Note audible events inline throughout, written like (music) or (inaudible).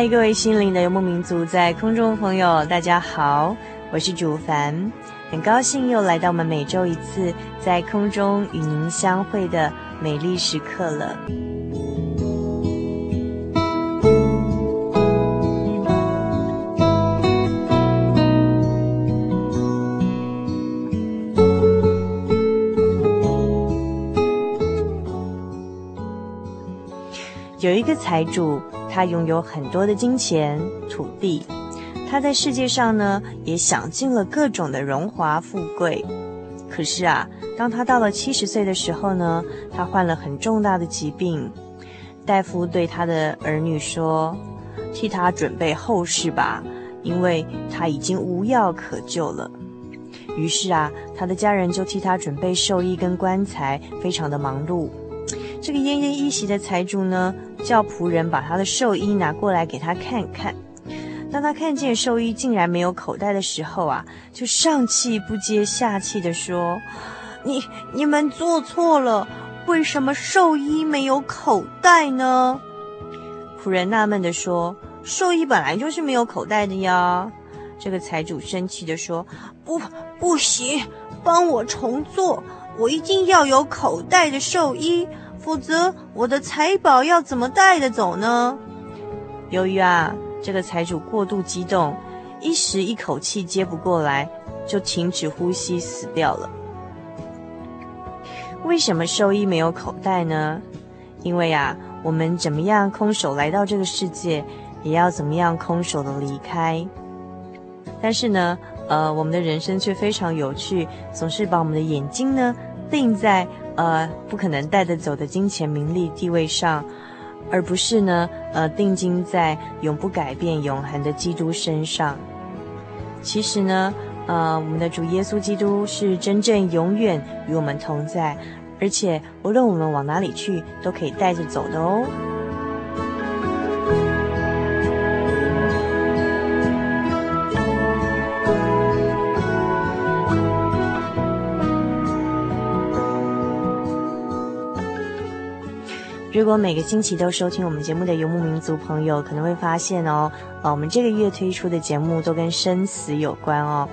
嗨，各位心灵的游牧民族，在空中朋友，大家好，我是主凡，很高兴又来到我们每周一次在空中与您相会的美丽时刻了。有一个财主。他拥有很多的金钱、土地，他在世界上呢也享尽了各种的荣华富贵。可是啊，当他到了七十岁的时候呢，他患了很重大的疾病。大夫对他的儿女说：“替他准备后事吧，因为他已经无药可救了。”于是啊，他的家人就替他准备寿衣跟棺材，非常的忙碌。这个奄奄一息的财主呢，叫仆人把他的寿衣拿过来给他看看。当他看见寿衣竟然没有口袋的时候啊，就上气不接下气地说：“你你们做错了，为什么寿衣没有口袋呢？”仆人纳闷地说：“寿衣本来就是没有口袋的呀。”这个财主生气地说：“不，不行，帮我重做，我一定要有口袋的寿衣。”否则，我的财宝要怎么带得走呢？由于啊，这个财主过度激动，一时一口气接不过来，就停止呼吸死掉了。为什么兽医没有口袋呢？因为啊，我们怎么样空手来到这个世界，也要怎么样空手的离开。但是呢，呃，我们的人生却非常有趣，总是把我们的眼睛呢定在。呃，不可能带得走的金钱、名利、地位上，而不是呢，呃，定睛在永不改变、永恒的基督身上。其实呢，呃，我们的主耶稣基督是真正永远与我们同在，而且无论我们往哪里去，都可以带着走的哦。如果每个星期都收听我们节目的游牧民族朋友，可能会发现哦，呃，我们这个月推出的节目都跟生死有关哦。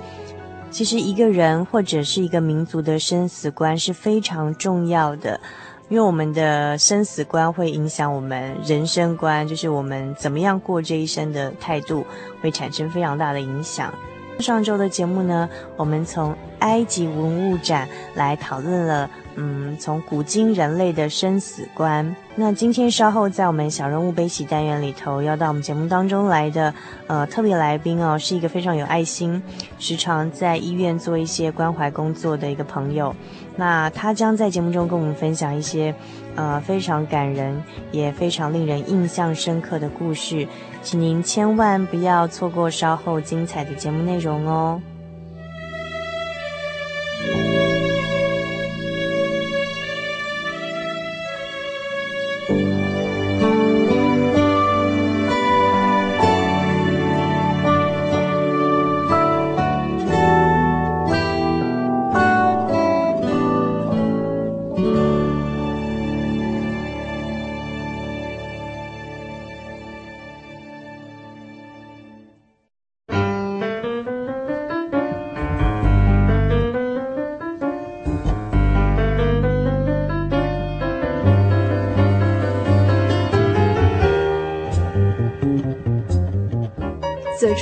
其实一个人或者是一个民族的生死观是非常重要的，因为我们的生死观会影响我们人生观，就是我们怎么样过这一生的态度，会产生非常大的影响。上周的节目呢，我们从埃及文物展来讨论了。嗯，从古今人类的生死观。那今天稍后在我们小人物悲喜单元里头，要到我们节目当中来的呃特别来宾哦，是一个非常有爱心，时常在医院做一些关怀工作的一个朋友。那他将在节目中跟我们分享一些呃非常感人也非常令人印象深刻的故事，请您千万不要错过稍后精彩的节目内容哦。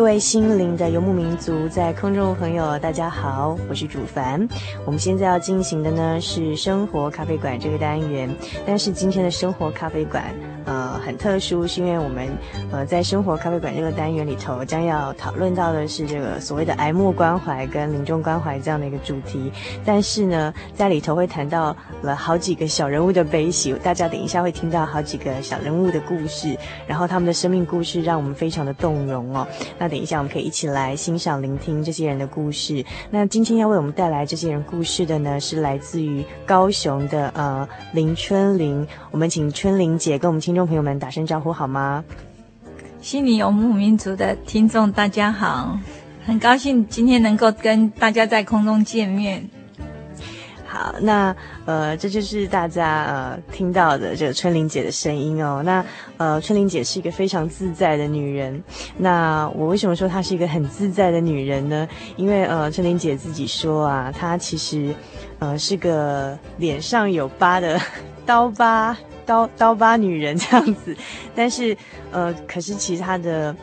各位心灵的游牧民族，在空中的朋友，大家好，我是主凡。我们现在要进行的呢是生活咖啡馆这个单元，但是今天的生活咖啡馆。呃，很特殊，是因为我们呃在生活咖啡馆这个单元里头，将要讨论到的是这个所谓的癌末关怀跟临终关怀这样的一个主题。但是呢，在里头会谈到了好几个小人物的悲喜，大家等一下会听到好几个小人物的故事，然后他们的生命故事让我们非常的动容哦。那等一下我们可以一起来欣赏、聆听这些人的故事。那今天要为我们带来这些人故事的呢，是来自于高雄的呃林春玲。我们请春玲姐跟我们听众。朋友们，打声招呼好吗？心灵游牧民族的听众，大家好，很高兴今天能够跟大家在空中见面。好，那呃，这就是大家呃听到的这个春玲姐的声音哦。那呃，春玲姐是一个非常自在的女人。那我为什么说她是一个很自在的女人呢？因为呃，春玲姐自己说啊，她其实呃是个脸上有疤的 (laughs) 刀疤。刀刀疤女人这样子，但是，呃，可是其实她的，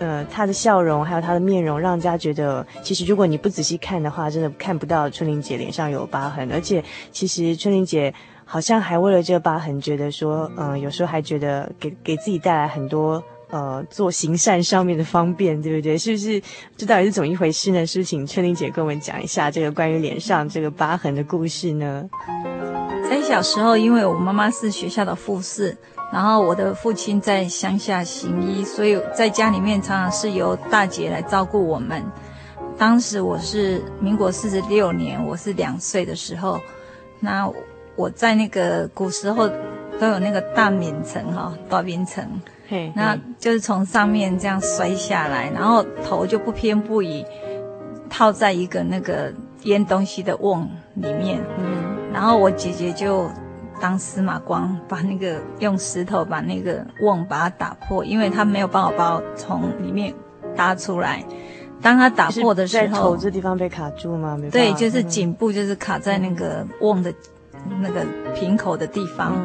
呃，她的笑容还有她的面容，让人家觉得，其实如果你不仔细看的话，真的看不到春玲姐脸上有疤痕。而且，其实春玲姐好像还为了这个疤痕，觉得说，嗯、有时候还觉得给给自己带来很多，呃，做行善上面的方便，对不对？是不是？这到底是怎么一回事呢？是不是请春玲姐跟我们讲一下这个关于脸上这个疤痕的故事呢？在小时候，因为我妈妈是学校的护士，然后我的父亲在乡下行医，所以在家里面常常是由大姐来照顾我们。当时我是民国四十六年，我是两岁的时候，那我在那个古时候都有那个大棉层哈，大棉层，嘿，那就是从上面这样摔下来，然后头就不偏不倚套在一个那个腌东西的瓮里面。嗯然后我姐姐就当司马光，把那个用石头把那个瓮把它打破，因为她没有办法把我从里面搭出来。当她打破的时候，在头这地方被卡住吗？没对，就是颈部就是卡在那个瓮的那个瓶口的地方。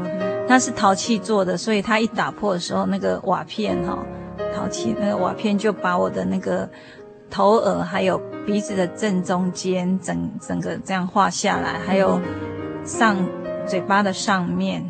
它、嗯、是陶器做的，所以它一打破的时候，那个瓦片哈、哦，陶器那个瓦片就把我的那个头耳还有鼻子的正中间整整个这样画下来，还有。上嘴巴的上面，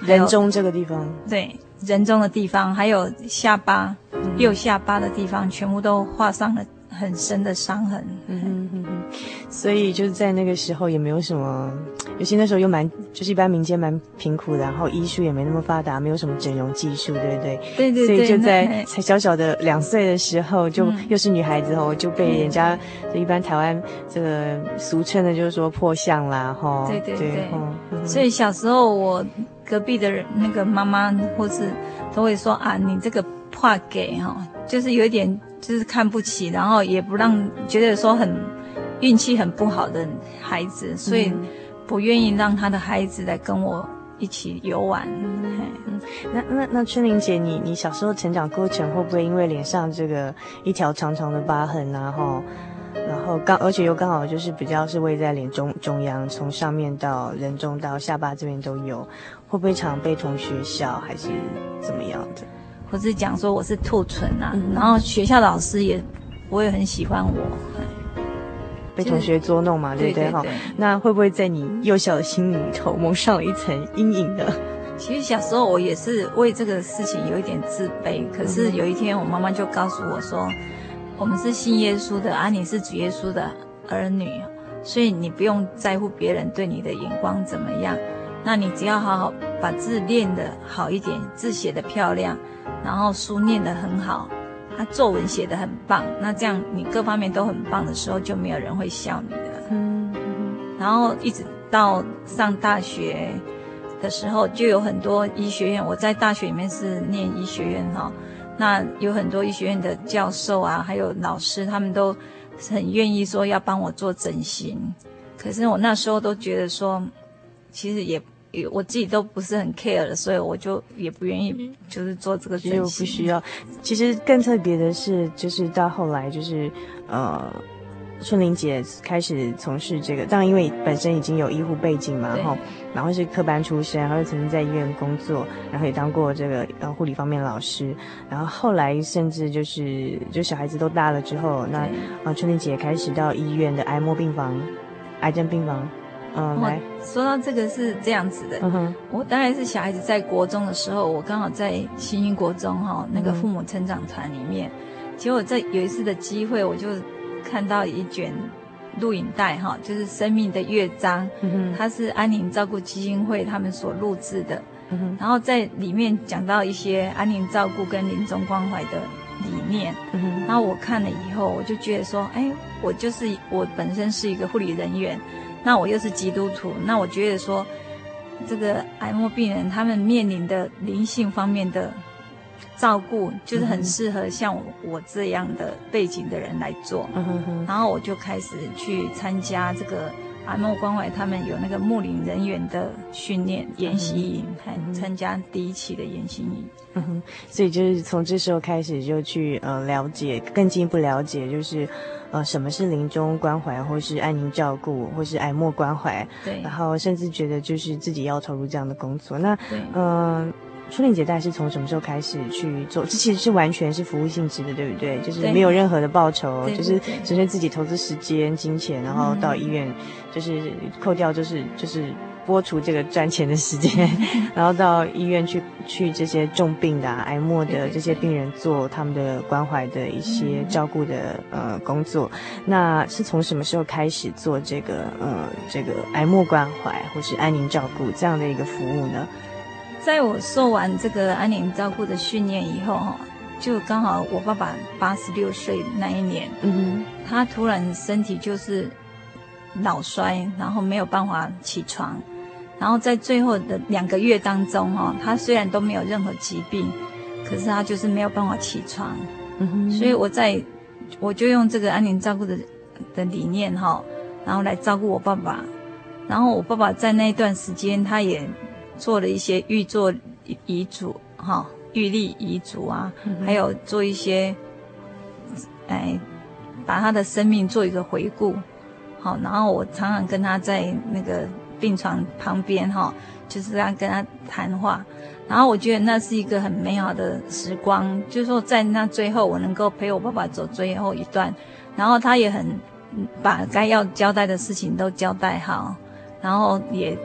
人中这个地方，对，人中的地方，还有下巴，右下巴的地方，全部都画上了很深的伤痕。嗯哼哼哼，所以就是在那个时候也没有什么，尤其那时候又蛮，就是一般民间蛮贫苦的，然后医术也没那么发达，没有什么整容技术，对不对？对对对。所以就在才小小的两岁的时候，就又是女孩子哦，就被人家就一般台湾这个俗称的，就是说破相啦，哈。对对对。对嗯、所以小时候我隔壁的人那个妈妈或是都会说啊，你这个怕给哈，就是有一点。就是看不起，然后也不让觉得说很运气很不好的孩子，所以不愿意让他的孩子来跟我一起游玩。嗯，嗯，那那那春玲姐，你你小时候成长过程会不会因为脸上这个一条长长的疤痕，然后然后刚而且又刚好就是比较是位在脸中中央，从上面到人中到下巴这边都有，会不会常被同学笑还是怎么样的？不是讲说我是兔唇啊，嗯、然后学校老师也不会很喜欢我，被同学捉弄嘛，对不对？哈，那会不会在你幼小的心里头蒙上了一层阴影呢？其实小时候我也是为这个事情有一点自卑，可是有一天我妈妈就告诉我说，我们是信耶稣的啊，你是主耶稣的儿女，所以你不用在乎别人对你的眼光怎么样，那你只要好好把字练得好一点，字写得漂亮。然后书念得很好，他作文写得很棒，那这样你各方面都很棒的时候，就没有人会笑你的。嗯，然后一直到上大学的时候，就有很多医学院。我在大学里面是念医学院哈，那有很多医学院的教授啊，还有老师，他们都很愿意说要帮我做整形。可是我那时候都觉得说，其实也也我自己都不是很 care 了，所以我就也不愿意就是做这个整形。不需要。其实更特别的是，就是到后来就是呃。春玲姐开始从事这个，当然因为本身已经有医护背景嘛，然后然后是科班出身，然后曾经在医院工作，然后也当过这个呃护理方面的老师，然后后来甚至就是就小孩子都大了之后，那啊春玲姐开始到医院的癌末病房、癌症病房，嗯，来。说到这个是这样子的，我大概是小孩子在国中的时候，我刚好在新英国中哈那个父母成长团里面，嗯、结果在有一次的机会，我就。看到一卷录影带，哈，就是生命的乐章，它是安宁照顾基金会他们所录制的，然后在里面讲到一些安宁照顾跟临终关怀的理念，然后我看了以后，我就觉得说，哎，我就是我本身是一个护理人员，那我又是基督徒，那我觉得说，这个癌末病人他们面临的灵性方面的。照顾就是很适合像我这样的背景的人来做，然后我就开始去参加这个癌末关怀，他们有那个牧灵人员的训练研习营，还、嗯、参加第一期的研习营。嗯哼，所以就是从这时候开始就去呃了解，更进一步了解，就是呃什么是临终关怀，或是安宁照顾，或是癌末关怀。对，然后甚至觉得就是自己要投入这样的工作。那嗯。春玲姐大概是从什么时候开始去做？这其实是完全是服务性质的，对不对？就是没有任何的报酬，就是纯粹自己投资时间、金钱，然后到医院，就是扣掉，就是就是拨除这个赚钱的时间，(laughs) 然后到医院去去这些重病的、啊、癌末的这些病人做他们的关怀的一些照顾的呃工作。那是从什么时候开始做这个呃这个癌末关怀或是安宁照顾这样的一个服务呢？在我受完这个安宁照顾的训练以后，哈，就刚好我爸爸八十六岁那一年，嗯哼，他突然身体就是脑衰，然后没有办法起床，然后在最后的两个月当中，哈，他虽然都没有任何疾病，可是他就是没有办法起床，嗯哼，所以我在我就用这个安宁照顾的的理念，哈，然后来照顾我爸爸，然后我爸爸在那一段时间他也。做了一些预做遗嘱，哈，预立遗嘱啊，嗯、还有做一些，哎，把他的生命做一个回顾，好，然后我常常跟他在那个病床旁边，哈，就是这样跟他谈话，然后我觉得那是一个很美好的时光，就是说在那最后我能够陪我爸爸走最后一段，然后他也很把该要交代的事情都交代好，然后也。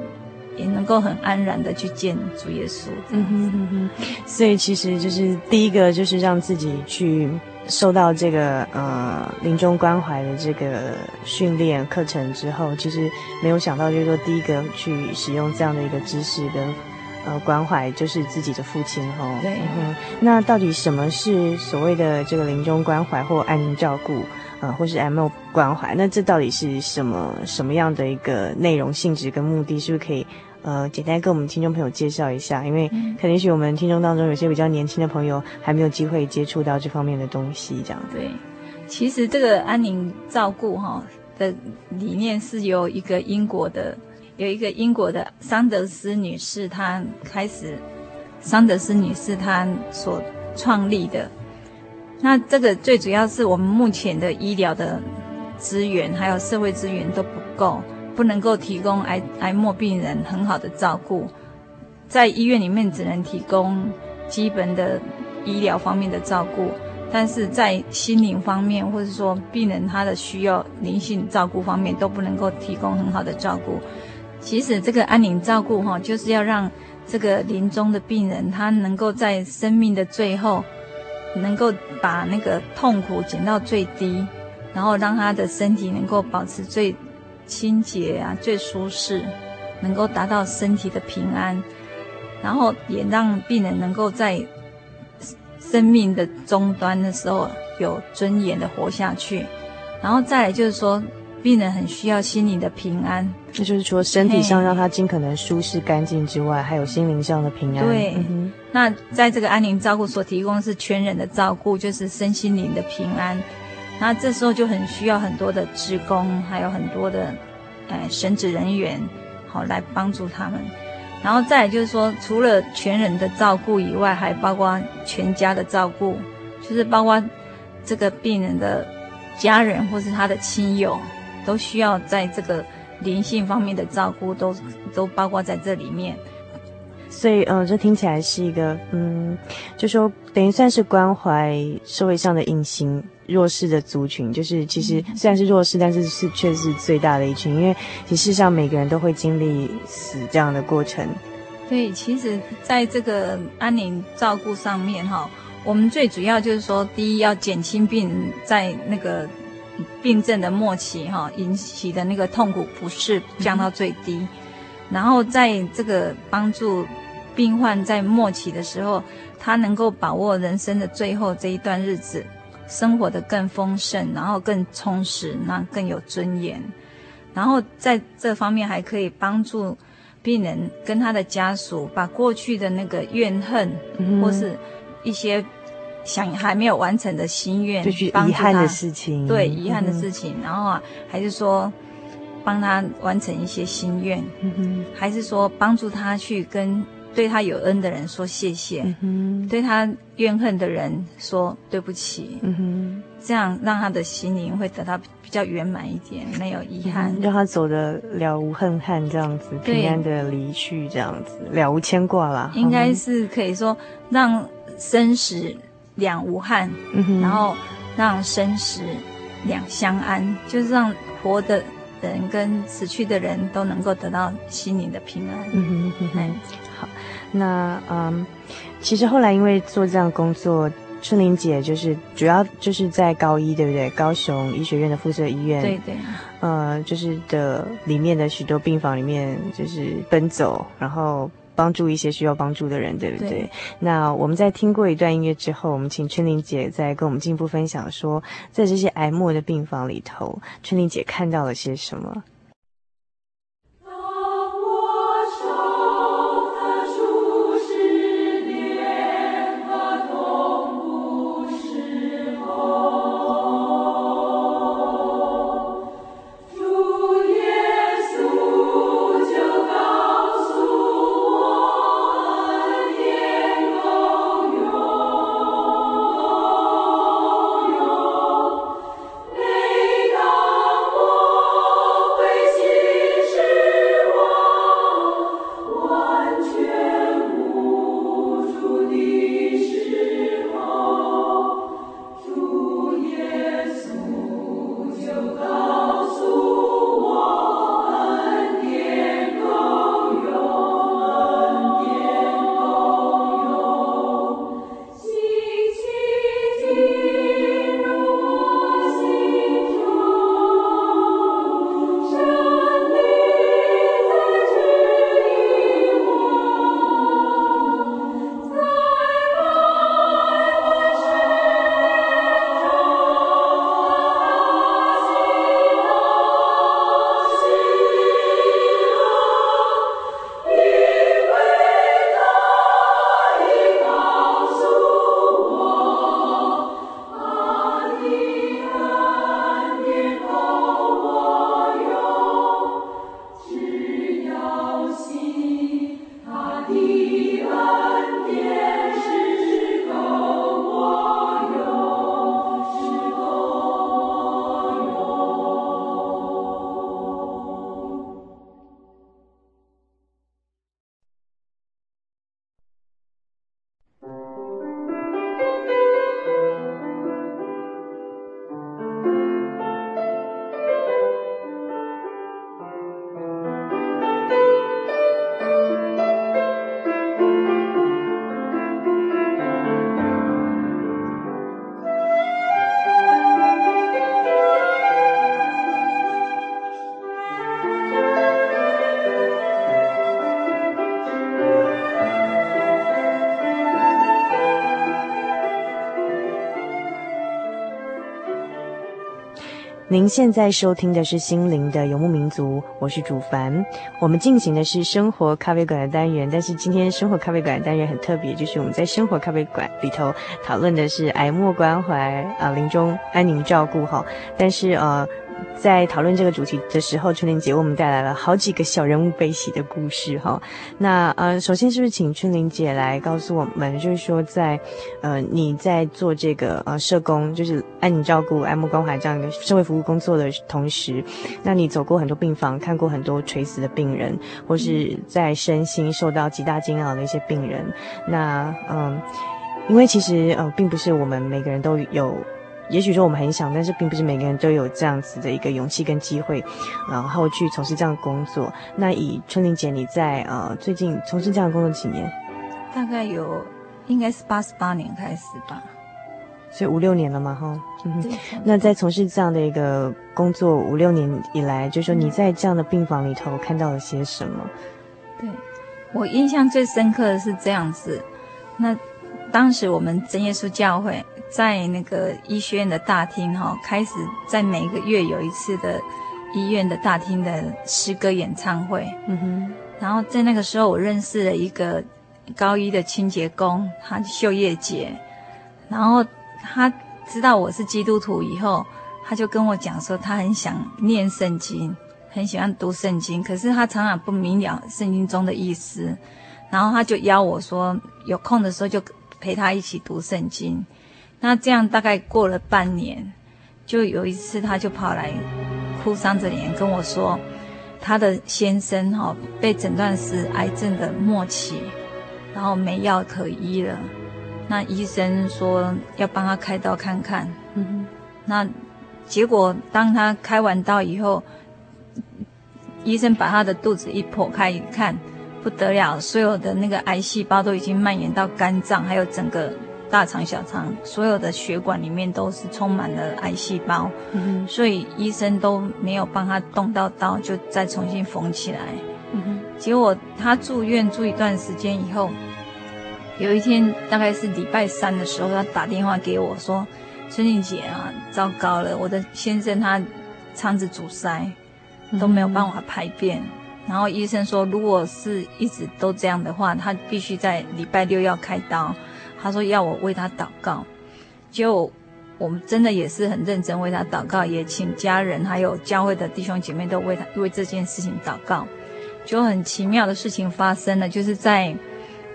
也能够很安然的去见主耶稣，嗯哼哼哼，所以其实就是第一个就是让自己去受到这个呃临终关怀的这个训练课程之后，其实没有想到就是说第一个去使用这样的一个知识跟呃关怀就是自己的父亲哈，对，嗯，那到底什么是所谓的这个临终关怀或安宁照顾？呃，或是 MO 关怀，那这到底是什么什么样的一个内容、性质跟目的？是不是可以呃简单跟我们听众朋友介绍一下？因为可能许我们听众当中有些比较年轻的朋友还没有机会接触到这方面的东西，这样。对，其实这个安宁照顾哈的理念是由一个英国的有一个英国的桑德斯女士她开始，桑德斯女士她所创立的。那这个最主要是我们目前的医疗的资源还有社会资源都不够，不能够提供癌癌末病人很好的照顾，在医院里面只能提供基本的医疗方面的照顾，但是在心灵方面或者说病人他的需要灵性照顾方面都不能够提供很好的照顾。其实这个安宁照顾哈，就是要让这个临终的病人他能够在生命的最后。能够把那个痛苦减到最低，然后让他的身体能够保持最清洁啊、最舒适，能够达到身体的平安，然后也让病人能够在生命的终端的时候有尊严的活下去。然后再来就是说，病人很需要心灵的平安，那就是除了身体上让他尽可能舒适干净之外，还有心灵上的平安。对，嗯、那在这个安宁照顾所提供的是全人的照顾，就是身心灵的平安。那这时候就很需要很多的职工，还有很多的呃神职人员，好来帮助他们。然后再就是说，除了全人的照顾以外，还包括全家的照顾，就是包括这个病人的家人或是他的亲友，都需要在这个。灵性方面的照顾都都包括在这里面，所以，嗯，这听起来是一个，嗯，就说等于算是关怀社会上的隐形弱势的族群，就是其实虽然是弱势，但是是却是最大的一群，因为其实上每个人都会经历死这样的过程。对，其实在这个安宁照顾上面，哈，我们最主要就是说，第一要减轻病人在那个。病症的末期，哈，引起的那个痛苦不适降到最低，嗯、然后在这个帮助病患在末期的时候，他能够把握人生的最后这一段日子，生活的更丰盛，然后更充实，那更有尊严。然后在这方面还可以帮助病人跟他的家属把过去的那个怨恨，嗯、或是一些。想还没有完成的心愿，就是遗憾的事情，对遗憾的事情，嗯、然后啊，还是说帮他完成一些心愿，嗯，还是说帮助他去跟对他有恩的人说谢谢，嗯，对他怨恨的人说对不起，这样让他的心灵会得到比较圆满一点，没有遗憾，嗯、让他走的了无恨憾，这样子平安的离去，这样子了无牵挂啦，应该是可以说让生死。两无憾，嗯、然后让生死两相安，就是让活的人跟死去的人都能够得到心灵的平安。嗯哼，哼，好，那嗯，其实后来因为做这样工作，春玲姐就是主要就是在高一，对不对？高雄医学院的附设医院，对对，呃，就是的里面的许多病房里面就是奔走，然后。帮助一些需要帮助的人，对不对？对。那我们在听过一段音乐之后，我们请春玲姐再跟我们进一步分享说，在这些癌末的病房里头，春玲姐看到了些什么？您现在收听的是《心灵的游牧民族》，我是主凡。我们进行的是生活咖啡馆的单元，但是今天生活咖啡馆的单元很特别，就是我们在生活咖啡馆里头讨论的是癌末关怀啊，临终安宁照顾哈。但是呃。在讨论这个主题的时候，春玲姐为我们带来了好几个小人物悲喜的故事哈。那呃，首先是不是请春玲姐来告诉我们，就是说在呃你在做这个呃社工，就是安宁照顾、爱慕关怀这样一个社会服务工作的同时，那你走过很多病房，看过很多垂死的病人，或是在身心受到极大煎熬的一些病人。那嗯、因为其实呃，并不是我们每个人都有。也许说我们很想，但是并不是每个人都有这样子的一个勇气跟机会，然后去从事这样的工作。那以春玲姐你在呃最近从事这样的工作几年？大概有应该是八十八年开始吧，所以五六年了嘛，哈。嗯。(laughs) 那在从事这样的一个工作五六年以来，就是说你在这样的病房里头看到了些什么？对，我印象最深刻的是这样子。那当时我们真耶稣教会。在那个医学院的大厅，哈，开始在每个月有一次的医院的大厅的诗歌演唱会。嗯哼。然后在那个时候，我认识了一个高一的清洁工，他秀叶姐。然后他知道我是基督徒以后，他就跟我讲说，他很想念圣经，很喜欢读圣经，可是他常常不明了圣经中的意思。然后他就邀我说，有空的时候就陪他一起读圣经。那这样大概过了半年，就有一次他就跑来，哭丧着脸跟我说，他的先生哈被诊断是癌症的末期，然后没药可医了。那医生说要帮他开刀看看。嗯哼。那结果当他开完刀以后，医生把他的肚子一剖开一看，不得了，所有的那个癌细胞都已经蔓延到肝脏，还有整个。大肠、小肠，所有的血管里面都是充满了癌细胞，嗯、所以医生都没有帮他动到刀，就再重新缝起来。嗯、结果他住院住一段时间以后，有一天大概是礼拜三的时候，他打电话给我说：“春玲姐啊，糟糕了，我的先生他肠子阻塞，都没有办法排便。嗯”然后医生说，如果是一直都这样的话，他必须在礼拜六要开刀。他说要我为他祷告，就我们真的也是很认真为他祷告，也请家人还有教会的弟兄姐妹都为他为这件事情祷告。就很奇妙的事情发生了，就是在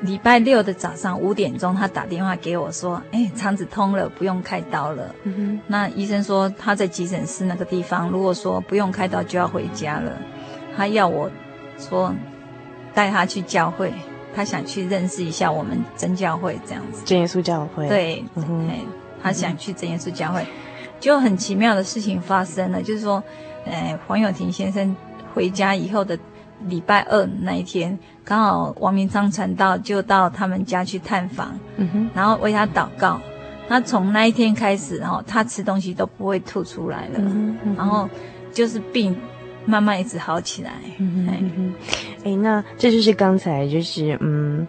礼拜六的早上五点钟，他打电话给我说：“哎，肠子通了，不用开刀了。嗯”那医生说他在急诊室那个地方，如果说不用开刀就要回家了。他要我说带他去教会。他想去认识一下我们真教会这样子，真耶稣教会。对，嗯、他想去真耶稣教会，嗯，就很奇妙的事情发生了，就是说，呃，黄友廷先生回家以后的礼拜二那一天，刚好王明章传道就到他们家去探访，嗯哼，然后为他祷告。他从那一天开始，然后他吃东西都不会吐出来了，嗯嗯，然后就是病。慢慢一直好起来。嗯嗯嗯。哎，那这就是刚才就是嗯，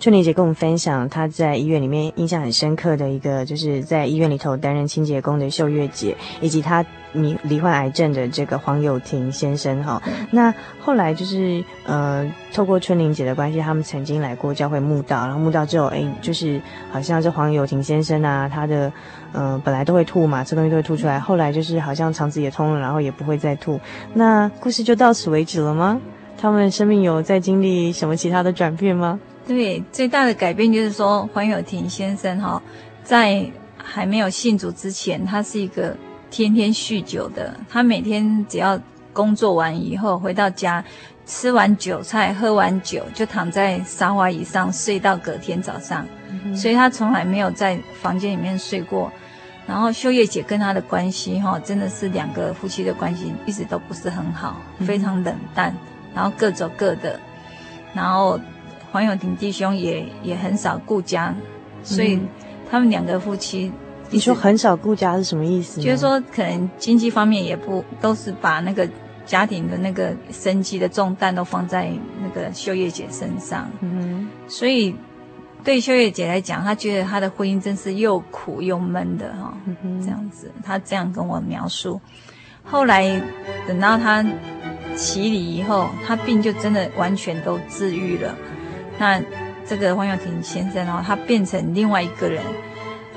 春玲姐跟我们分享她在医院里面印象很深刻的一个，就是在医院里头担任清洁工的秀月姐，以及她罹罹患癌症的这个黄友廷先生哈。那后来就是呃，透过春玲姐的关系，他们曾经来过教会慕道，然后慕道之后，哎，就是好像这黄友廷先生啊，他的。嗯、呃，本来都会吐嘛，吃东西都会吐出来。后来就是好像肠子也通了，然后也不会再吐。那故事就到此为止了吗？他们生命有在经历什么其他的转变吗？对，最大的改变就是说，黄友廷先生哈，在还没有信主之前，他是一个天天酗酒的。他每天只要工作完以后回到家，吃完酒菜，喝完酒，就躺在沙发椅上睡到隔天早上。所以他从来没有在房间里面睡过，然后秀叶姐跟他的关系哈，真的是两个夫妻的关系一直都不是很好，非常冷淡，然后各走各的，然后黄永廷弟兄也也很少顾家，所以他们两个夫妻，你说很少顾家是什么意思？就是说可能经济方面也不都是把那个家庭的那个生计的重担都放在那个秀叶姐身上，嗯，所以。对秀月姐来讲，她觉得她的婚姻真是又苦又闷的哈、哦，这样子，她这样跟我描述。后来等到她洗礼以后，她病就真的完全都治愈了。那这个黄友廷先生哦，他变成另外一个人，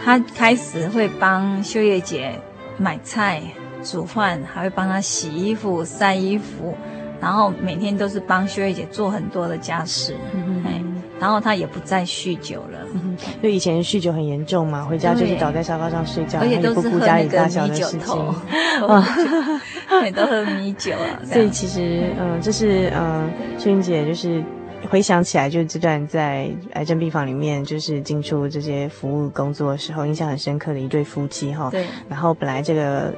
他开始会帮秀叶姐买菜、煮饭，还会帮她洗衣服、晒衣服，然后每天都是帮秀叶姐做很多的家事。嗯嗯。然后他也不再酗酒了，就以前酗酒很严重嘛，回家就是倒在沙发上睡觉，而且都是喝那个米酒头，(laughs) 哇，(laughs) 也都喝米酒啊。所以其实，嗯，这是嗯，秀英姐就是回想起来，就是这段在癌症病房里面，就是进出这些服务工作的时候，印象很深刻的一对夫妻哈。对。然后本来这个。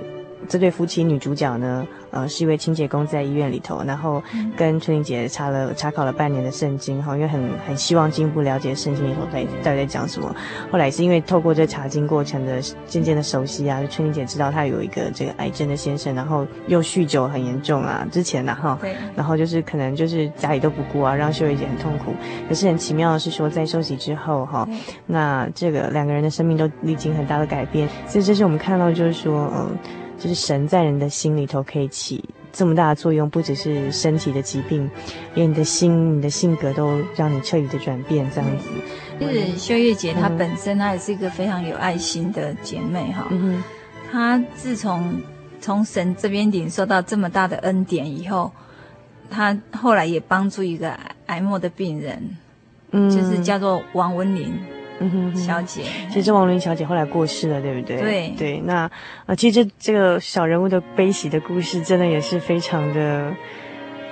这对夫妻女主角呢，呃，是一位清洁工，在医院里头，然后跟春玲姐查了查考了半年的圣经，哈，因为很很希望进一步了解圣经里头在到底在讲什么。后来是因为透过这查经过程的渐渐的熟悉啊，就春玲姐知道她有一个这个癌症的先生，然后又酗酒很严重啊，之前呢，哈，然后就是可能就是家里都不顾啊，让秀慧姐很痛苦。可是很奇妙的是说，在休息之后，哈，那这个两个人的生命都历经很大的改变，所以这是我们看到就是说，嗯。就是神在人的心里头可以起这么大的作用，不只是身体的疾病，连你的心、你的性格都让你彻底的转变，这样子。就是秀月姐她本身她也是一个非常有爱心的姐妹哈，嗯，她自从从神这边领受到这么大的恩典以后，她后来也帮助一个癌末的病人，嗯，就是叫做王文玲。小姐，其实这王林小姐后来过世了，对不对？对对，那呃，其实这这个小人物的悲喜的故事，真的也是非常的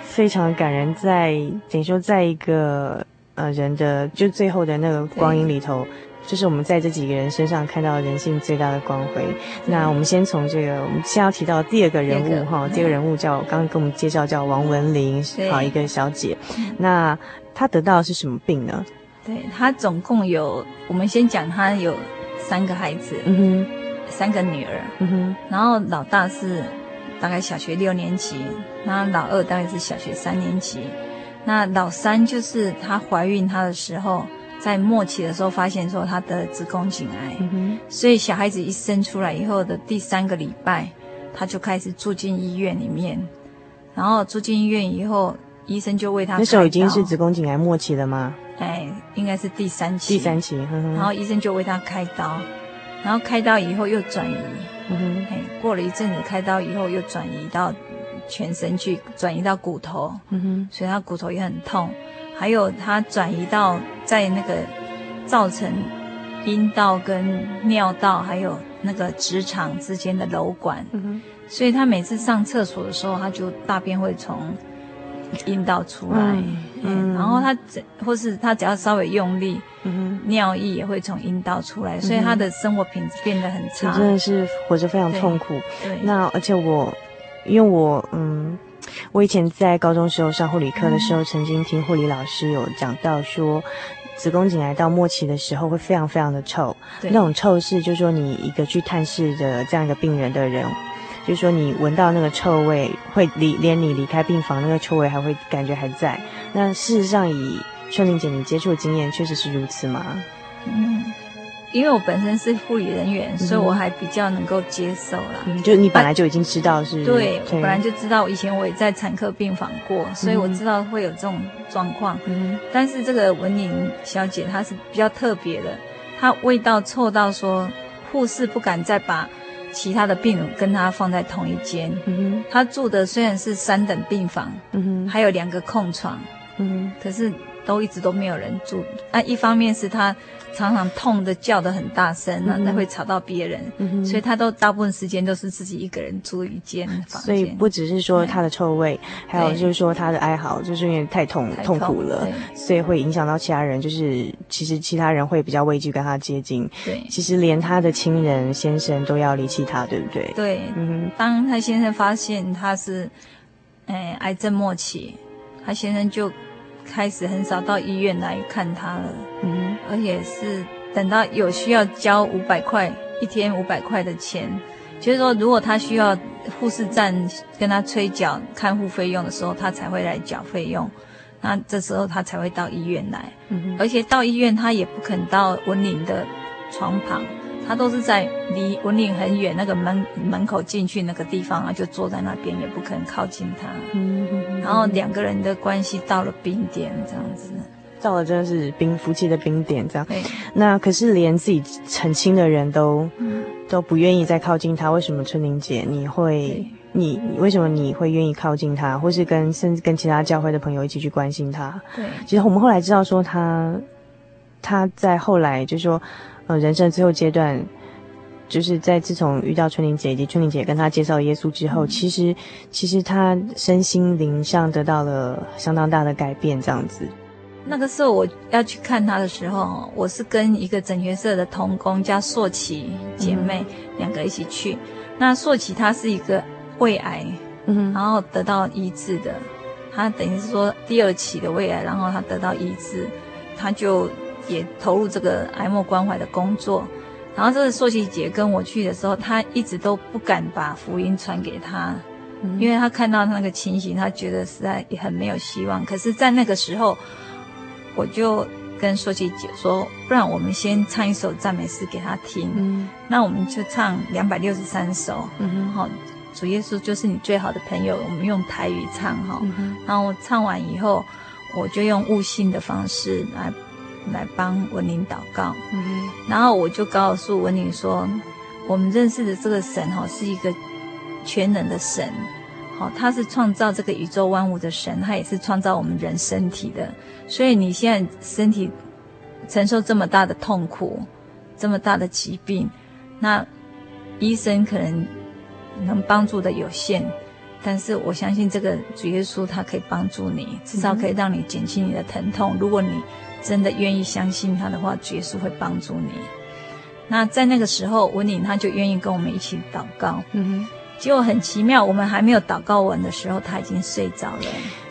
非常的感人。在等于说，在一个呃人的就最后的那个光阴里头，就是我们在这几个人身上看到人性最大的光辉。那我们先从这个，我们先要提到第二个人物哈，第二个人物叫刚刚跟我们介绍叫王文玲，好一个小姐。那她得到的是什么病呢？对，他总共有，我们先讲他有三个孩子，嗯哼，三个女儿，嗯哼，然后老大是大概小学六年级，那老二大概是小学三年级，那老三就是她怀孕她的时候，在末期的时候发现说她得子宫颈癌，嗯哼，所以小孩子一生出来以后的第三个礼拜，她就开始住进医院里面，然后住进医院以后，医生就为她，那时候已经是子宫颈癌末期了吗？哎，应该是第三期。第三期，呵呵，然后医生就为他开刀，然后开刀以后又转移，嗯哼，哎，过了一阵子开刀以后又转移到全身去，转移到骨头，嗯哼，所以他骨头也很痛，还有他转移到在那个造成阴道跟尿道还有那个直肠之间的瘘管，所以他每次上厕所的时候，他就大便会从阴道出来。嗯嗯，然后他只或是他只要稍微用力，嗯，尿液也会从阴道出来，嗯，所以他的生活品质变得很差，真的是活着非常痛苦。对，那而且我，因为我嗯，我以前在高中时候上护理课的时候，嗯，曾经听护理老师有讲到说，子宫颈癌到末期的时候会非常非常的臭，那种臭是就是说你一个去探视的这样一个病人的人。就是说，你闻到那个臭味，会离连你离开病房，那个臭味还会感觉还在。那事实上，以春玲姐你接触的经验，确实是如此吗？嗯，因为我本身是护理人员，嗯，所以我还比较能够接受啦。嗯，就你本来就已经知道是？对，对，我本来就知道，以前我也在产科病房过，所以我知道会有这种状况。嗯，但是这个文玲小姐她是比较特别的，她味道臭到说护士不敢再把。其他的病人跟他放在同一间，他住的虽然是三等病房，还有两个空床，可是都一直都没有人住。啊，一方面是他。常常痛的叫的很大声，那、嗯、会吵到别人、嗯，所以他都大部分时间都是自己一个人住一间房间。所以不只是说他的臭味，还有就是说他的哀嚎，就是因为太痛太痛苦了，所以会影响到其他人。就是其实其他人会比较畏惧跟他接近。对，其实连他的亲人先生都要离弃他，对不对？对，嗯。当他先生发现他是，哎，癌症末期，他先生就。开始很少到医院来看他了，嗯，而且是等到有需要交五百块一天五百块的钱，就是说如果他需要护士站跟他催缴看护费用的时候，他才会来缴费用，那这时候他才会到医院来，嗯，而且到医院他也不肯到文玲的床旁，他都是在离文岭很远那个门门口进去那个地方啊，就坐在那边，也不肯靠近他。嗯，然后两个人的关系到了冰点，这样子，到了真的是冰夫妻的冰点，这样。那可是连自己很亲的人都、嗯、都不愿意再靠近他，为什么春玲姐你会？你你为什么你会愿意靠近他，或是跟甚至跟其他教会的朋友一起去关心他？对，其实我们后来知道说他他在后来就是说，呃，人生最后阶段，就是在自从遇到春玲姐以及春玲姐跟他介绍耶稣之后，嗯、其实其实他身心灵上得到了相当大的改变，这样子。那个时候我要去看他的时候，我是跟一个整学社的同工加硕琪姐妹、嗯、两个一起去。那硕琪她是一个。胃癌，嗯，然后得到医治的，她等于是说第二期的胃癌，然后她得到医治，她就也投入这个癌末关怀的工作。然后这个硕琪姐跟我去的时候，她一直都不敢把福音传给他，嗯，因为她看到那个情形，她觉得实在也很没有希望。可是，在那个时候，我就跟硕琪姐说，不然我们先唱一首赞美诗给他听，嗯，那我们就唱两百六十三首，嗯，好。主耶稣就是你最好的朋友，我们用台语唱哈、嗯，然后唱完以后，我就用悟性的方式来来帮文玲祷告、嗯，然后我就告诉文玲说，我们认识的这个神哈是一个全能的神，好，他是创造这个宇宙万物的神，他也是创造我们人身体的，所以你现在身体承受这么大的痛苦，这么大的疾病，那医生可能。能帮助的有限，但是我相信这个主耶稣他可以帮助你，至少可以让你减轻你的疼痛。如果你真的愿意相信他的话，主耶稣会帮助你。那在那个时候，文玲他就愿意跟我们一起祷告。嗯哼，结果很奇妙，我们还没有祷告完的时候，他已经睡着了。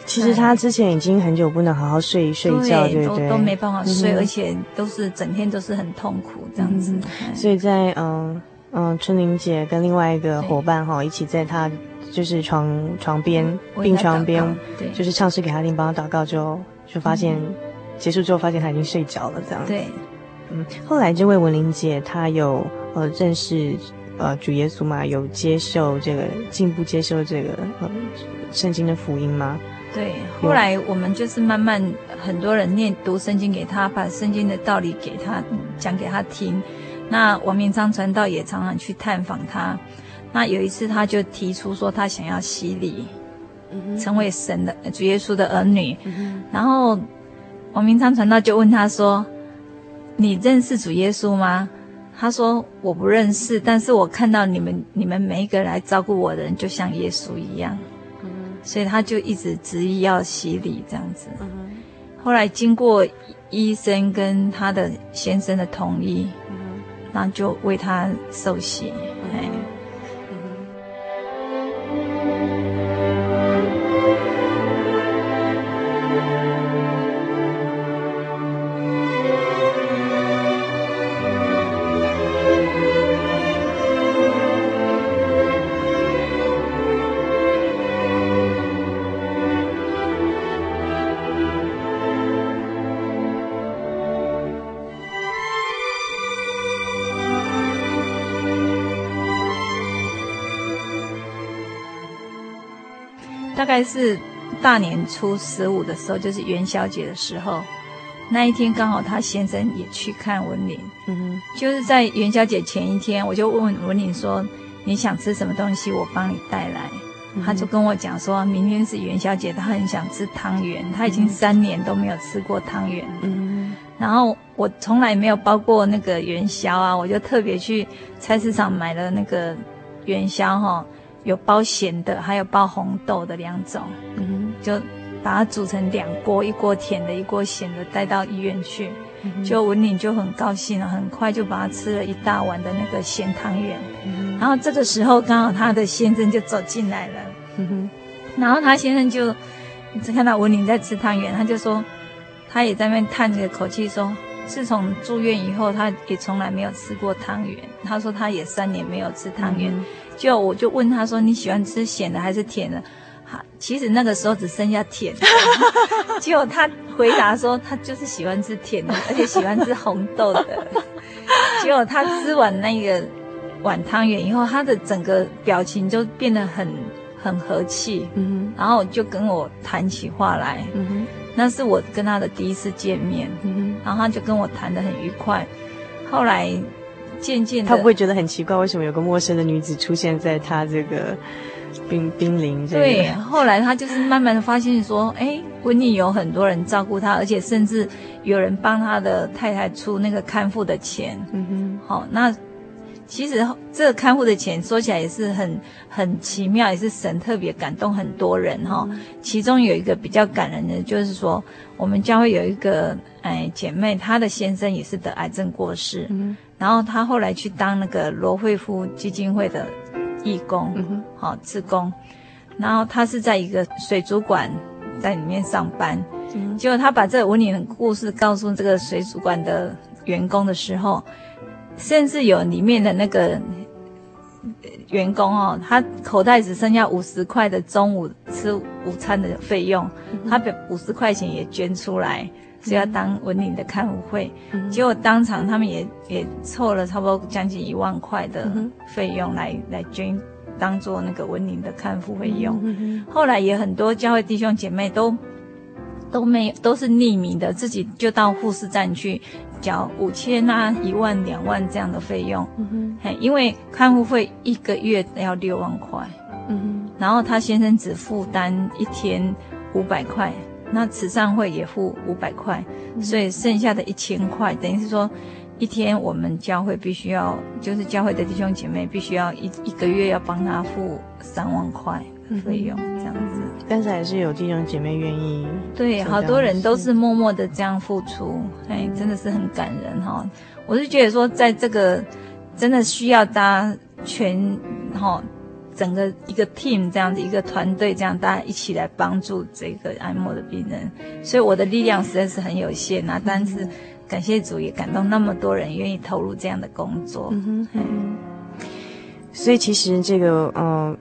其实他之前已经很久不能好好睡一睡觉，对，对对，都都没办法睡，嗯，而且都是整天都是很痛苦这样子。嗯，所以在嗯。嗯，春玲姐跟另外一个伙伴哈，一起在他就是床床边病床边，对，就是唱诗给他听，帮他祷告之后，就发现、嗯、结束之后，发现他已经睡着了，这样子。对，嗯，后来这位文玲姐她有呃认识呃主耶稣嘛，有接受这个进一步接受这个呃圣经的福音吗？对，后来我们就是慢慢很多人念读圣经给他，把圣经的道理给他讲给他听。那王明昌传道也常常去探访他。那有一次，他就提出说，他想要洗礼，嗯、成为神的主耶稣的儿女。嗯、然后王明昌传道就问他说：“你认识主耶稣吗？”他说：“我不认识，但是我看到你们你们每一个来照顾我的人，就像耶稣一样。嗯”所以他就一直执意要洗礼这样子。嗯、后来经过医生跟他的先生的同意。那就为他受洗，哎。概是大年初十五的时候，就是元宵节的时候，那一天刚好他先生也去看文玲。嗯哼，就是在元宵节前一天，我就问文玲说：“你想吃什么东西？我帮你带来。嗯”他就跟我讲说：“明天是元宵节，他很想吃汤圆，他已经三年都没有吃过汤圆。”嗯，然后我从来没有包过那个元宵啊，我就特别去菜市场买了那个元宵哈。有包咸的，还有包红豆的两种，嗯，就把它煮成两锅，一锅甜的，一锅咸的，带到医院去。嗯、就文玲就很高兴了，很快就把它吃了一大碗的那个咸汤圆。嗯、然后这个时候刚好他的先生就走进来了，嗯、然后他先生就只看到文玲在吃汤圆，他就说，他也在那边叹着口气说，自从住院以后，他也从来没有吃过汤圆。他说他也三年没有吃汤圆。嗯就我就问他说，你喜欢吃咸的还是甜的？好，其实那个时候只剩下甜的。(laughs) 结果他回答说，他就是喜欢吃甜的，而且喜欢吃红豆的。(laughs) 结果他吃完那个碗汤圆以后，他的整个表情就变得很很和气，嗯，然后就跟我谈起话来，嗯哼，那是我跟他的第一次见面，嗯哼，然后他就跟我谈得很愉快，后来渐渐的，他不会觉得很奇怪，为什么有个陌生的女子出现在他这个冰冰临这个？对，后来他就是慢慢的发现说，哎，婚礼有很多人照顾他，而且甚至有人帮他的太太出那个看护的钱，嗯哼，好，那。其实这个看护的钱说起来也是很很奇妙，也是神特别感动很多人哈。其中有一个比较感人的，就是说我们教会有一个哎姐妹，她的先生也是得癌症过世，嗯、然后她后来去当那个罗惠夫基金会的义工，好、嗯、志工，然后她是在一个水族馆在里面上班，嗯、结果她把这个温妮的故事告诉这个水族馆的员工的时候。甚至有里面的那个员工哦，他口袋只剩下五十块的中午吃午餐的费用，他把五十块钱也捐出来，是要当文玲的看护费。结果当场他们也也凑了差不多将近一万块的费用来来捐，当做那个文玲的看护费用。后来也很多教会弟兄姐妹都都没有，都是匿名的，自己就到护士站去。缴五千啊，一万、两万这样的费用，嗯哼，嘿，因为看护费一个月要六万块，嗯哼，然后他先生只负担一天五百块，那慈善会也付五百块，嗯、所以剩下的一千块，等于是说一天我们教会必须要，就是教会的弟兄姐妹必须要一一个月要帮他付三万块。费用这样子，但是还是有弟兄姐妹愿意。对，好多人都是默默的这样付出，哎，真的是很感人哈。我是觉得说，在这个真的需要大家全哈整个一个 team 这样子一个团队这样大家一起来帮助这个癌末的病人，所以我的力量实在是很有限呐。但是感谢主也感动那么多人愿意投入这样的工作。嗯哼，所以其实这个嗯。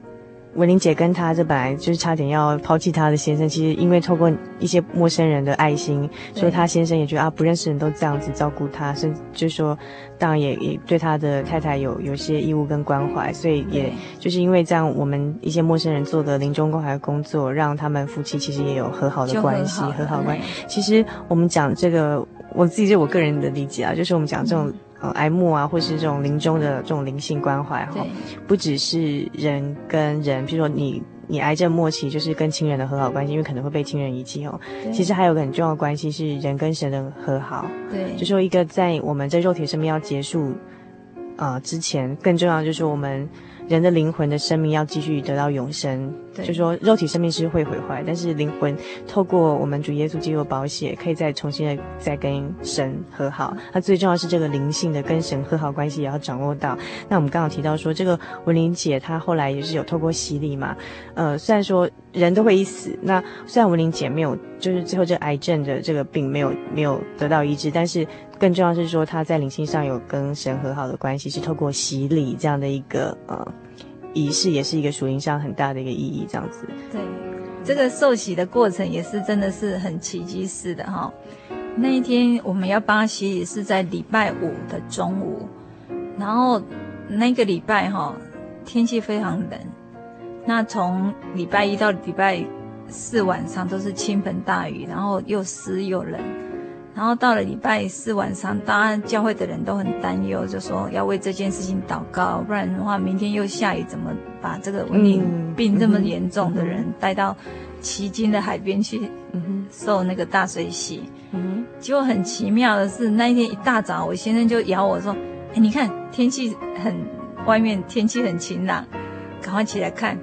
文玲姐跟她这本来就是差点要抛弃她的先生，其实因为透过一些陌生人的爱心，所以她先生也觉得啊，不认识人都这样子照顾她，甚至就是说，当然也也对他的太太有有些义务跟关怀，所以也就是因为这样，我们一些陌生人做的临终关怀的工作，让他们夫妻其实也有和好的关系，和好关系。其实我们讲这个，我自己就我个人的理解啊，就是我们讲这种。嗯呃，癌末啊，或是这种临终的这种灵性关怀哈，不只是人跟人，譬如说你你癌症末期，就是跟亲人的和好关系，因为可能会被亲人遗弃哦。其实还有个很重要的关系是人跟神的和好。对，就说一个在我们在肉体生命要结束啊、呃、之前，更重要就是我们。人的灵魂的生命要继续得到永生，对就是说肉体生命是会毁坏，但是灵魂透过我们主耶稣基督的保险，可以再重新的再跟神和好。那最重要是这个灵性的跟神和好关系也要掌握到。那我们刚刚提到说，这个文玲姐她后来也是有透过洗礼嘛，呃，虽然说人都会一死，那虽然文玲姐没有，就是最后这癌症的这个病没有没有得到医治，但是。更重要是说，他在灵性上有跟神和好的关系，是透过洗礼这样的一个呃仪式，也是一个属灵上很大的一个意义，这样子。对，这个受洗的过程也是真的是很奇迹式的哈。那一天我们要帮他洗礼是在礼拜五的中午，然后那个礼拜哈天气非常冷，那从礼拜一到礼拜四晚上都是倾盆大雨，然后又湿又冷。然后到了礼拜四晚上，当然教会的人都很担忧，就说要为这件事情祷告，不然的话明天又下雨，怎么把这个文玲病这么严重的人带到旗津的海边去受那个大水洗？嗯，结果很奇妙的是，那一天一大早，我先生就咬我说：“哎，你看天气很，外面天气很晴朗，赶快起来看。”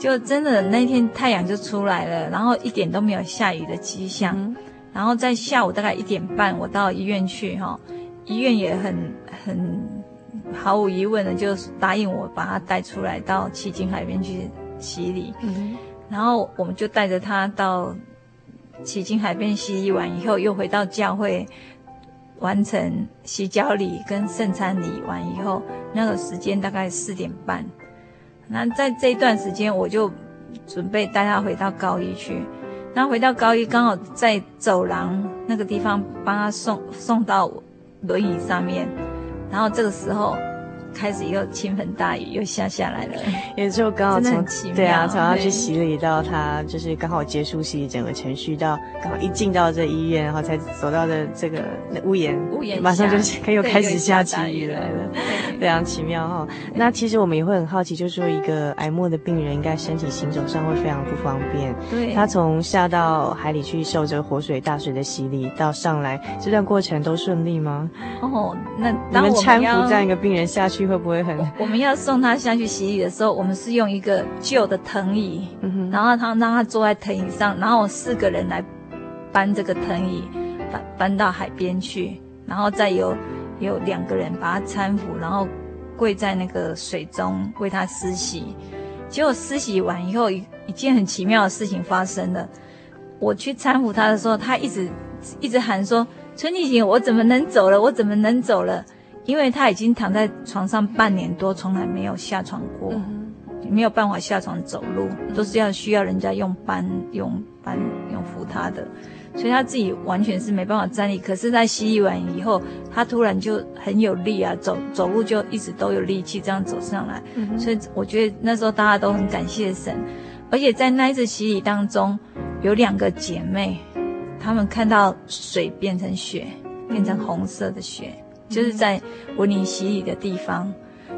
就真的那天太阳就出来了，然后一点都没有下雨的迹象。嗯然后在下午大概一点半，我到医院去哈，医院也很很毫无疑问的就答应我把他带出来到旗津海边去洗礼。嗯，然后我们就带着他到旗津海边洗礼完以后，又回到教会完成洗脚礼跟圣餐礼完以后，那个时间大概四点半。那在这一段时间，我就准备带他回到高一去。然后回到高一，刚好在走廊那个地方帮他送送到轮椅上面，然后这个时候。开始又倾盆大雨又下下来了，也就刚好从对啊，从他去洗礼到他就是刚好结束洗礼整个程序，到刚好一进到这医院，然后才走到的这个屋檐，屋檐马上就又开始下起雨来了，(laughs) 非常奇妙哈。那其实我们也会很好奇，就是说一个癌末的病人，应该身体行走上会非常不方便。对，他从下到海里去受这个活水大水的洗礼，到上来这段过程都顺利吗？哦，那你们搀扶这样一个病人下去。会不会很？我们要送他下去洗礼的时候，我们是用一个旧的藤椅，嗯、然后他让他坐在藤椅上，然后四个人来搬这个藤椅，搬搬到海边去，然后再有有两个人把他搀扶，然后跪在那个水中为他施洗。结果施洗完以后，一一件很奇妙的事情发生了。我去搀扶他的时候，他一直一直喊说：“春丽姐，我怎么能走了？我怎么能走了？”因为他已经躺在床上半年多，从来没有下床过，嗯、没有办法下床走路，都是要需要人家用搬、用搬、用扶他的，所以他自己完全是没办法站立。可是，在洗礼完以后，他突然就很有力啊，走走路就一直都有力气这样走上来。嗯、所以我觉得那时候大家都很感谢神，而且在那一次洗礼当中，有两个姐妹，她们看到水变成血，变成红色的血。就是在文林洗礼的地方，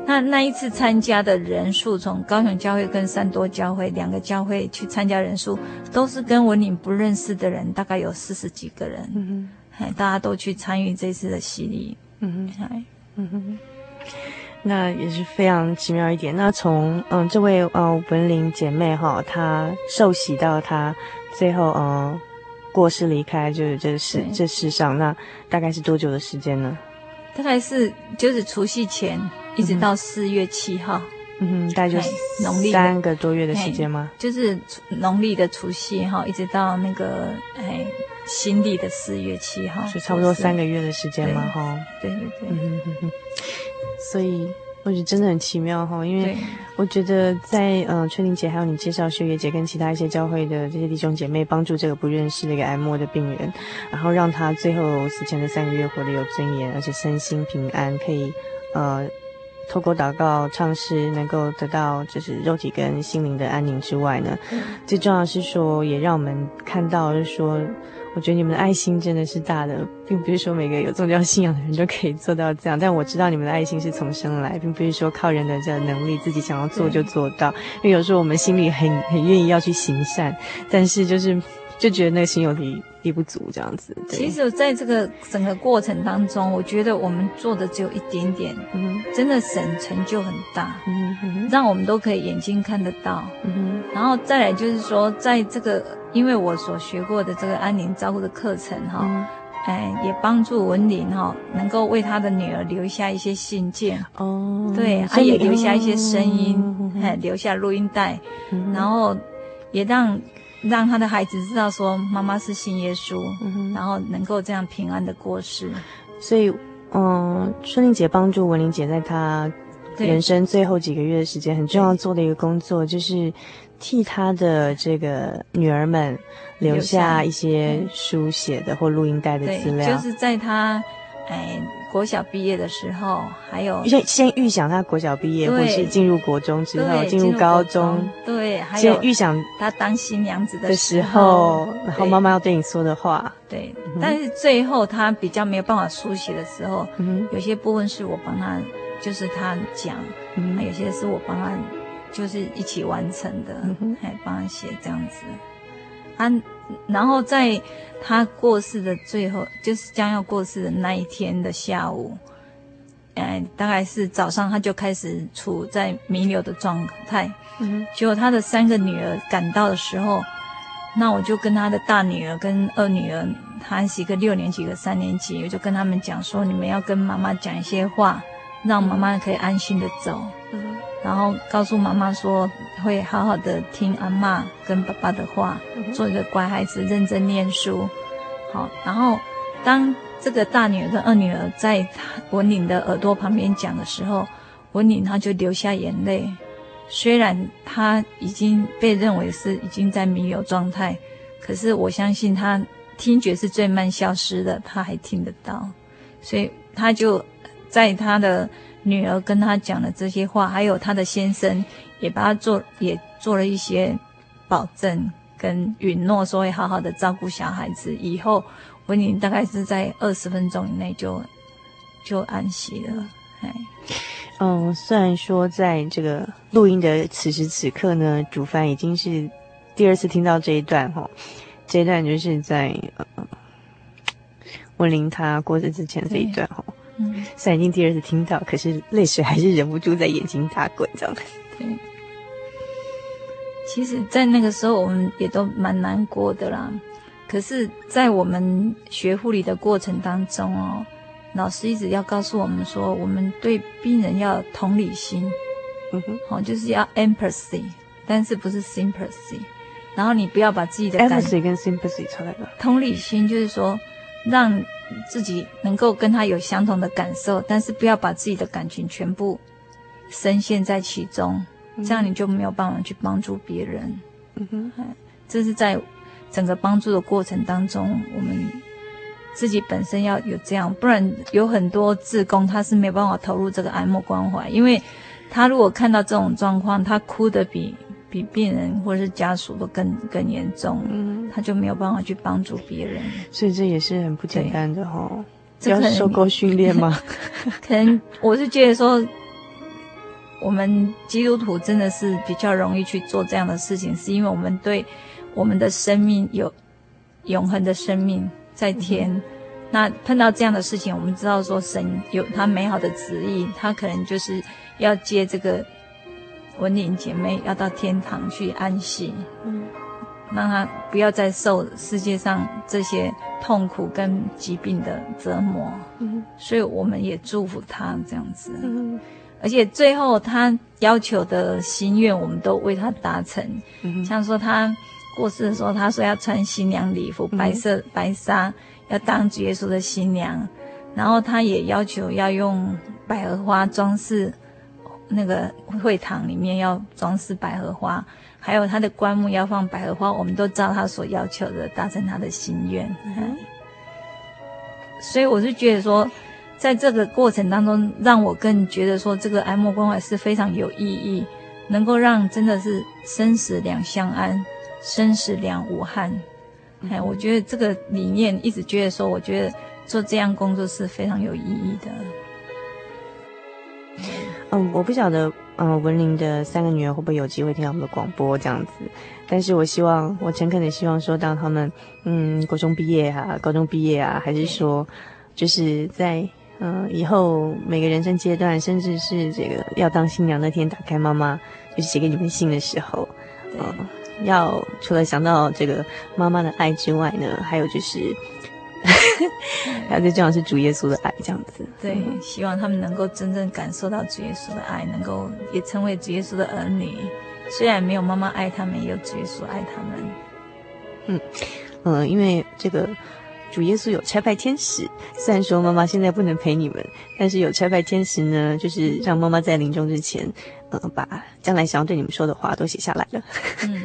那那一次参加的人数，从高雄教会跟三多教会两个教会去参加人数，都是跟文林不认识的人，大概有四十几个人，嗯哼，大家都去参与这次的洗礼，嗯哼，嗯哼，那也是非常奇妙一点。那从嗯这位呃文林姐妹哈，她受洗到她最后嗯过世离开，就是这世这世上，那大概是多久的时间呢？大概是就是除夕前一直到四月七号，嗯哼，大概就是农历三个多月的时间吗？就是农历的除夕哈，一直到那个哎新历的四月七号，就差不多三个月的时间嘛哈。对对对，嗯哼哼哼，所以。我觉得真的很奇妙哈，因为我觉得在嗯春玲姐还有你介绍秀月姐跟其他一些教会的这些弟兄姐妹帮助这个不认识的一个癌末的病人，然后让他最后死前的三个月活得有尊严，而且身心平安，可以呃透过祷告唱诗能够得到就是肉体跟心灵的安宁之外呢，嗯、最重要的是说也让我们看到就是说。我觉得你们的爱心真的是大的，并不是说每个有宗教信仰的人就可以做到这样。(laughs) 但我知道你们的爱心是从生来，并不是说靠人的这能力自己想要做就做到。因为有时候我们心里很很愿意要去行善，但是就是就觉得那个心有力力不足这样子。其实在这个整个过程当中，我觉得我们做的只有一点点，嗯，真的神成就很大，嗯哼，让我们都可以眼睛看得到，嗯哼，然后再来就是说，在这个。因为我所学过的这个安宁照顾的课程哈，嗯、哎，也帮助文林哈，能够为他的女儿留下一些信件。哦，对，他也留下一些声音，嗯、哎，留下录音带，嗯、然后也让让他的孩子知道说妈妈是信耶稣，嗯、然后能够这样平安的过世。所以，嗯，春玲姐帮助文玲姐在她人生最后几个月的时间，很重要做的一个工作就是。替她的这个女儿们留下一些书写的或录音带的资料，就是在她哎国小毕业的时候，还有先先预想他国小毕业，或是进入国中之后进入高中，对，还有预想他当新娘子的时候，然后妈妈要对你说的话，对，嗯、但是最后他比较没有办法书写的时候，嗯、有些部分是我帮他，就是他讲，嗯、哼。有些是我帮他。就是一起完成的，还帮他写这样子，啊，然后在他过世的最后，就是将要过世的那一天的下午，哎，大概是早上，他就开始处在弥留的状态。嗯，结果他的三个女儿赶到的时候，那我就跟他的大女儿跟二女儿，他是一个六年级，一个三年级，我就跟他们讲说，你们要跟妈妈讲一些话，让妈妈可以安心的走。嗯。然后告诉妈妈说，会好好的听阿妈跟爸爸的话，做一个乖孩子，认真念书。好，然后当这个大女儿跟二女儿在文岭的耳朵旁边讲的时候，文岭她就流下眼泪。虽然她已经被认为是已经在弥留状态，可是我相信她听觉是最慢消失的，她还听得到，所以她就。在她的女儿跟他讲的这些话，还有他的先生也把他做也做了一些保证跟允诺，说会好好的照顾小孩子。以后文玲大概是在二十分钟以内就就安息了。哎，嗯，虽然说在这个录音的此时此刻呢，主凡已经是第二次听到这一段哈，这一段就是在呃。温玲她过世之前这一段哈，嗯，虽然已经第二次听到，可是泪水还是忍不住在眼睛打滚，这样。对，其实，在那个时候，我们也都蛮难过的啦。可是，在我们学护理的过程当中哦，老师一直要告诉我们说，我们对病人要同理心，嗯哼，好，就是要 empathy，但是不是 sympathy。然后你不要把自己的 empathy 跟 sympathy 出来了。同理心就是说。让自己能够跟他有相同的感受，但是不要把自己的感情全部深陷在其中，这样你就没有办法去帮助别人。嗯哼，这是在整个帮助的过程当中，我们自己本身要有这样，不然有很多志工他是没有办法投入这个爱莫关怀，因为他如果看到这种状况，他哭的比。比病人或者是家属都更更严重，嗯，他就没有办法去帮助别人，所以这也是很不简单的哈。要受过训练吗？(laughs) 可能我是觉得说，我们基督徒真的是比较容易去做这样的事情，是因为我们对我们的生命有永恒的生命在天。嗯、那碰到这样的事情，我们知道说神有他美好的旨意，他可能就是要借这个。文玲姐妹要到天堂去安息，嗯，让她不要再受世界上这些痛苦跟疾病的折磨，嗯，所以我们也祝福她这样子，嗯，而且最后她要求的心愿，我们都为她达成，嗯，像说她过世的时候，她说要穿新娘礼服，白色白纱，要当主耶稣的新娘，然后她也要求要用百合花装饰。那个会堂里面要装饰百合花，还有他的棺木要放百合花，我们都照他所要求的达成他的心愿。嗯。所以我是觉得说，在这个过程当中，让我更觉得说，这个哀莫关怀是非常有意义，能够让真的是生死两相安，生死两无憾。哎，我觉得这个理念一直觉得说，我觉得做这样工作是非常有意义的。嗯，我不晓得，嗯、文玲的三个女儿会不会有机会听到我们的广播这样子？但是我希望，我诚恳的希望说，当他们，嗯，国中毕业啊，高中毕业啊，还是说，就是在，嗯、以后每个人生阶段，甚至是这个要当新娘那天，打开妈妈就是写给你们信的时候，嗯、要除了想到这个妈妈的爱之外呢，还有就是。还有最重要是主耶稣的爱，这样子。对，希望他们能够真正感受到主耶稣的爱，能够也成为主耶稣的儿女。虽然没有妈妈爱他们，也有主耶稣爱他们。嗯嗯、呃，因为这个主耶稣有差派天使，虽然说妈妈现在不能陪你们，但是有差派天使呢，就是让妈妈在临终之前，嗯、呃，把将来想要对你们说的话都写下来了。(laughs) 嗯。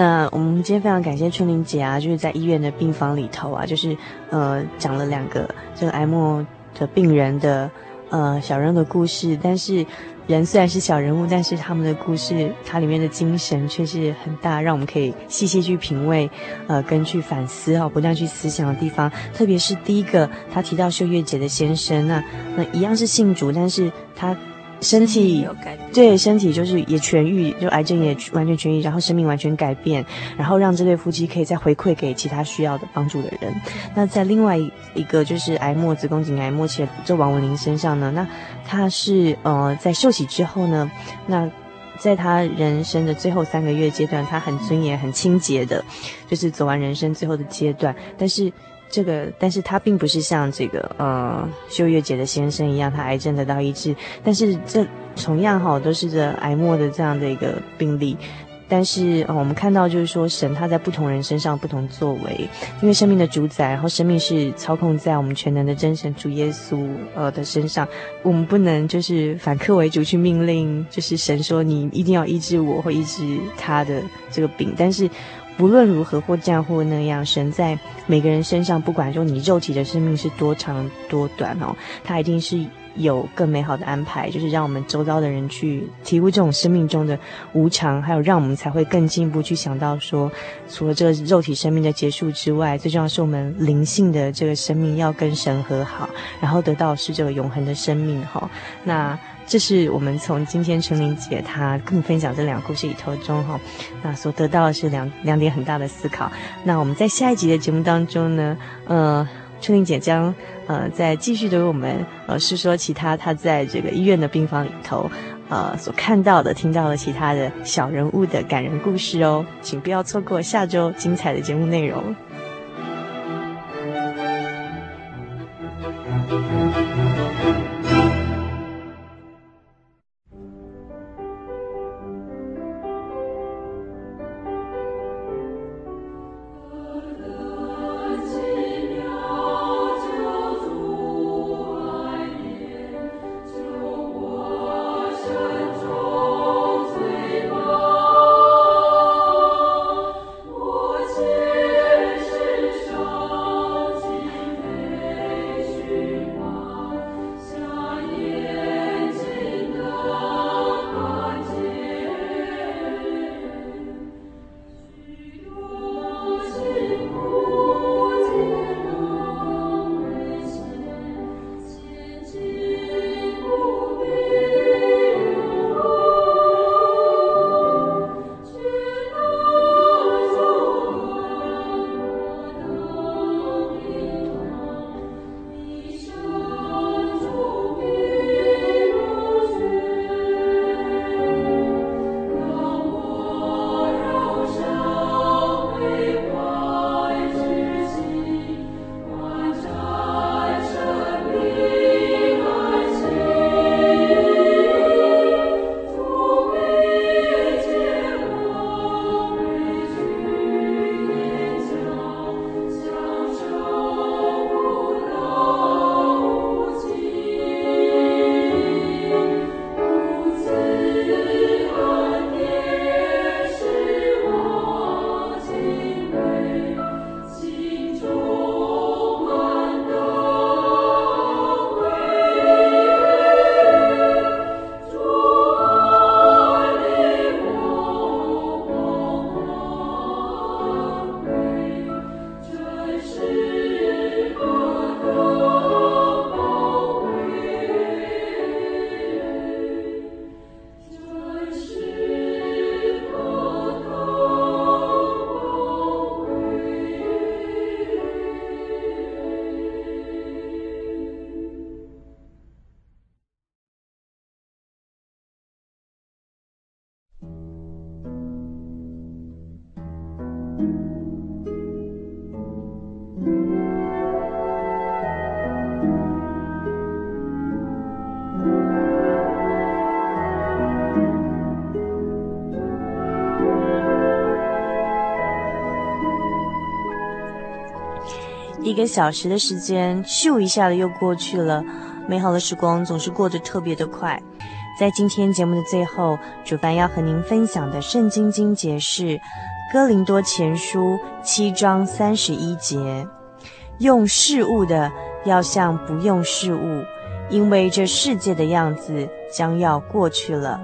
那我们今天非常感谢春玲姐啊，就是在医院的病房里头啊，就是呃讲了两个这个癌末的病人的呃小人的故事，但是。人虽然是小人物，但是他们的故事，它里面的精神却是很大，让我们可以细细去品味，呃，跟去反思啊，不断去思想的地方。特别是第一个，他提到秀月姐的先生，那那一样是信主，但是他。身体对身体就是也痊愈，就癌症也完全痊愈，然后生命完全改变，然后让这对夫妻可以再回馈给其他需要的帮助的人。那在另外一个就是癌末子宫颈癌末期的这王文林身上呢，那他是呃在受洗之后呢，那在他人生的最后三个月阶段，他很尊严、很清洁的，就是走完人生最后的阶段，但是。这个，但是他并不是像这个呃秀月姐的先生一样，他癌症得到医治。但是这同样哈，都是这癌末的这样的一个病例。但是，我们看到就是说，神他在不同人身上不同作为，因为生命的主宰，然后生命是操控在我们全能的真神主耶稣呃的身上。我们不能就是反客为主去命令，就是神说你一定要医治我或医治他的这个病，但是。无论如何，或这样或那样，神在每个人身上，不管说你肉体的生命是多长多短哦，他一定是有更美好的安排，就是让我们周遭的人去体悟这种生命中的无常，还有让我们才会更进一步去想到说，除了这个肉体生命的结束之外，最重要是我们灵性的这个生命要跟神和好，然后得到是这个永恒的生命哈、那。这是我们从今天春玲姐她跟分享这两个故事里头中哈，那所得到的是两两点很大的思考。那我们在下一集的节目当中呢，呃，春玲姐将呃再继续的为我们呃诉说其他她在这个医院的病房里头呃所看到的、听到的其他的小人物的感人故事哦，请不要错过下周精彩的节目内容。一个小时的时间，咻一下的又过去了。美好的时光总是过得特别的快。在今天节目的最后，主办要和您分享的圣经经节是《哥林多前书七章三十一节，用事物的要像不用事物，因为这世界的样子将要过去了。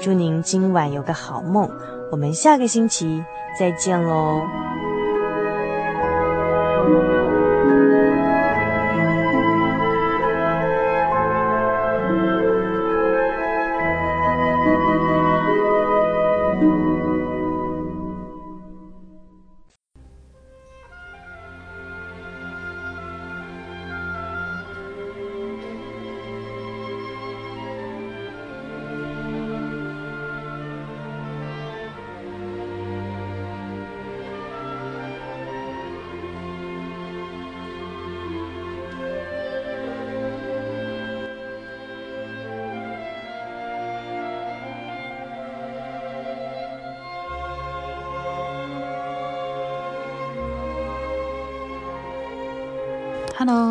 祝您今晚有个好梦，我们下个星期再见喽。